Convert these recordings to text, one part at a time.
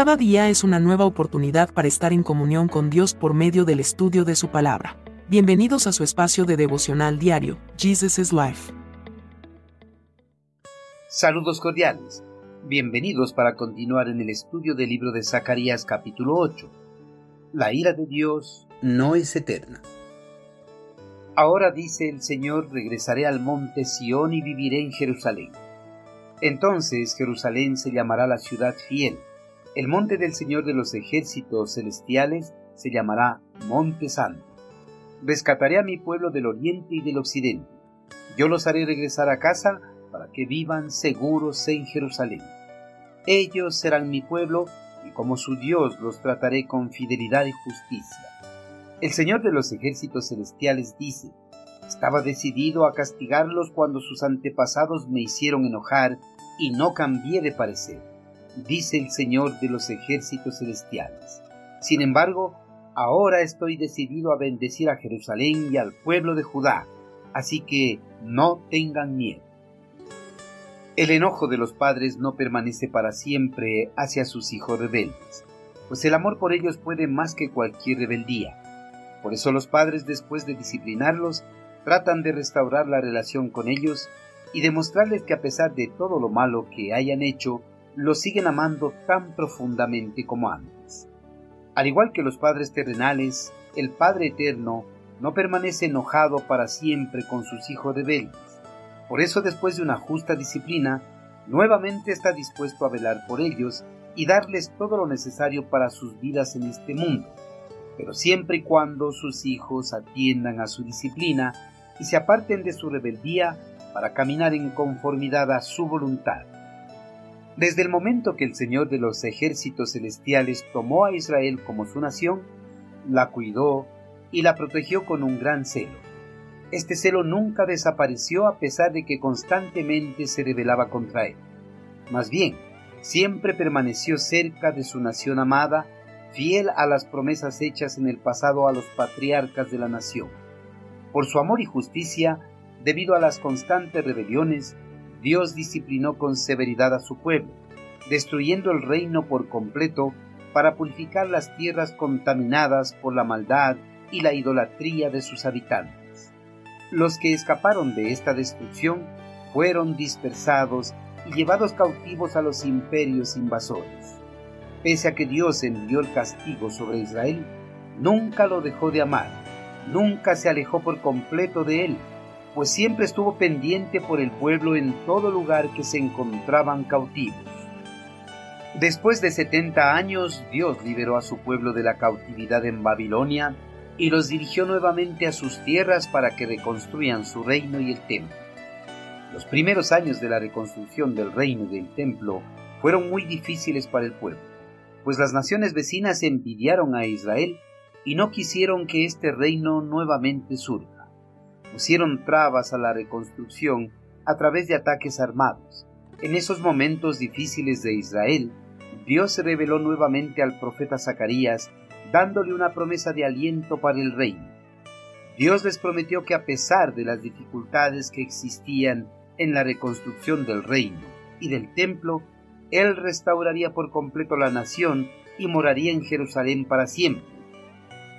Cada día es una nueva oportunidad para estar en comunión con Dios por medio del estudio de su palabra. Bienvenidos a su espacio de devocional diario, Jesus is Life. Saludos cordiales. Bienvenidos para continuar en el estudio del libro de Zacarías capítulo 8. La ira de Dios no es eterna. Ahora dice el Señor, regresaré al monte Sión y viviré en Jerusalén. Entonces Jerusalén se llamará la ciudad fiel el monte del Señor de los ejércitos celestiales se llamará Monte Santo. Rescataré a mi pueblo del oriente y del occidente. Yo los haré regresar a casa para que vivan seguros en Jerusalén. Ellos serán mi pueblo y como su Dios los trataré con fidelidad y justicia. El Señor de los ejércitos celestiales dice, estaba decidido a castigarlos cuando sus antepasados me hicieron enojar y no cambié de parecer dice el Señor de los ejércitos celestiales. Sin embargo, ahora estoy decidido a bendecir a Jerusalén y al pueblo de Judá, así que no tengan miedo. El enojo de los padres no permanece para siempre hacia sus hijos rebeldes, pues el amor por ellos puede más que cualquier rebeldía. Por eso los padres, después de disciplinarlos, tratan de restaurar la relación con ellos y demostrarles que a pesar de todo lo malo que hayan hecho, lo siguen amando tan profundamente como antes. Al igual que los padres terrenales, el Padre Eterno no permanece enojado para siempre con sus hijos rebeldes. Por eso después de una justa disciplina, nuevamente está dispuesto a velar por ellos y darles todo lo necesario para sus vidas en este mundo, pero siempre y cuando sus hijos atiendan a su disciplina y se aparten de su rebeldía para caminar en conformidad a su voluntad. Desde el momento que el Señor de los ejércitos celestiales tomó a Israel como su nación, la cuidó y la protegió con un gran celo. Este celo nunca desapareció a pesar de que constantemente se rebelaba contra él. Más bien, siempre permaneció cerca de su nación amada, fiel a las promesas hechas en el pasado a los patriarcas de la nación. Por su amor y justicia, debido a las constantes rebeliones, Dios disciplinó con severidad a su pueblo, destruyendo el reino por completo para purificar las tierras contaminadas por la maldad y la idolatría de sus habitantes. Los que escaparon de esta destrucción fueron dispersados y llevados cautivos a los imperios invasores. Pese a que Dios envió el castigo sobre Israel, nunca lo dejó de amar, nunca se alejó por completo de él, pues siempre estuvo pendiente por el pueblo en todo lugar que se encontraban cautivos. Después de setenta años, Dios liberó a su pueblo de la cautividad en Babilonia y los dirigió nuevamente a sus tierras para que reconstruyan su reino y el templo. Los primeros años de la reconstrucción del reino y del templo fueron muy difíciles para el pueblo, pues las naciones vecinas envidiaron a Israel y no quisieron que este reino nuevamente surja pusieron trabas a la reconstrucción a través de ataques armados. En esos momentos difíciles de Israel, Dios se reveló nuevamente al profeta Zacarías, dándole una promesa de aliento para el reino. Dios les prometió que a pesar de las dificultades que existían en la reconstrucción del reino y del templo, Él restauraría por completo la nación y moraría en Jerusalén para siempre.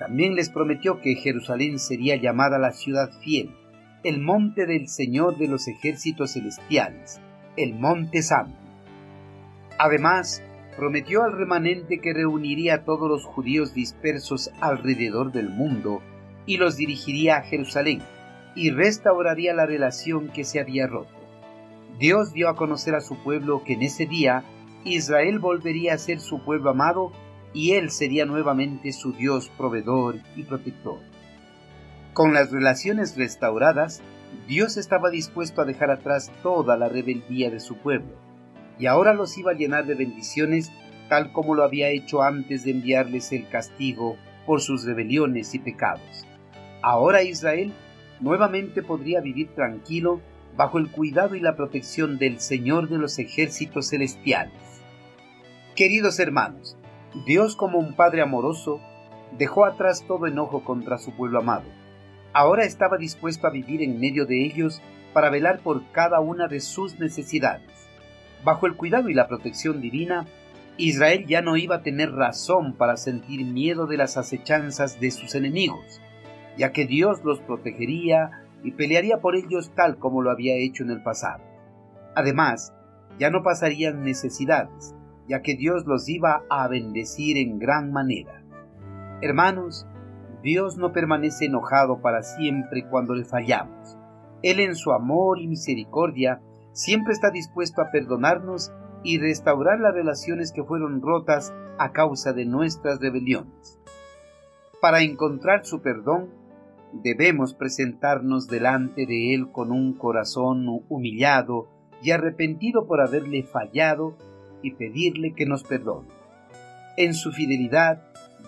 También les prometió que Jerusalén sería llamada la ciudad fiel, el monte del Señor de los ejércitos celestiales, el monte santo. Además, prometió al remanente que reuniría a todos los judíos dispersos alrededor del mundo y los dirigiría a Jerusalén y restauraría la relación que se había roto. Dios dio a conocer a su pueblo que en ese día Israel volvería a ser su pueblo amado y Él sería nuevamente su Dios proveedor y protector. Con las relaciones restauradas, Dios estaba dispuesto a dejar atrás toda la rebeldía de su pueblo, y ahora los iba a llenar de bendiciones tal como lo había hecho antes de enviarles el castigo por sus rebeliones y pecados. Ahora Israel nuevamente podría vivir tranquilo bajo el cuidado y la protección del Señor de los ejércitos celestiales. Queridos hermanos, Dios como un Padre amoroso dejó atrás todo enojo contra su pueblo amado. Ahora estaba dispuesto a vivir en medio de ellos para velar por cada una de sus necesidades. Bajo el cuidado y la protección divina, Israel ya no iba a tener razón para sentir miedo de las acechanzas de sus enemigos, ya que Dios los protegería y pelearía por ellos tal como lo había hecho en el pasado. Además, ya no pasarían necesidades, ya que Dios los iba a bendecir en gran manera. Hermanos, Dios no permanece enojado para siempre cuando le fallamos. Él en su amor y misericordia siempre está dispuesto a perdonarnos y restaurar las relaciones que fueron rotas a causa de nuestras rebeliones. Para encontrar su perdón, debemos presentarnos delante de Él con un corazón humillado y arrepentido por haberle fallado y pedirle que nos perdone. En su fidelidad,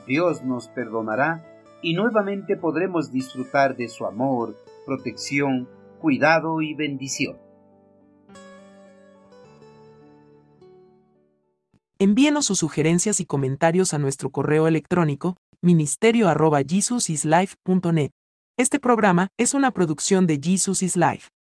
Dios nos perdonará y nuevamente podremos disfrutar de su amor, protección, cuidado y bendición. Envíenos sus sugerencias y comentarios a nuestro correo electrónico ministerio.jesusislife.net. Este programa es una producción de Jesus is Life.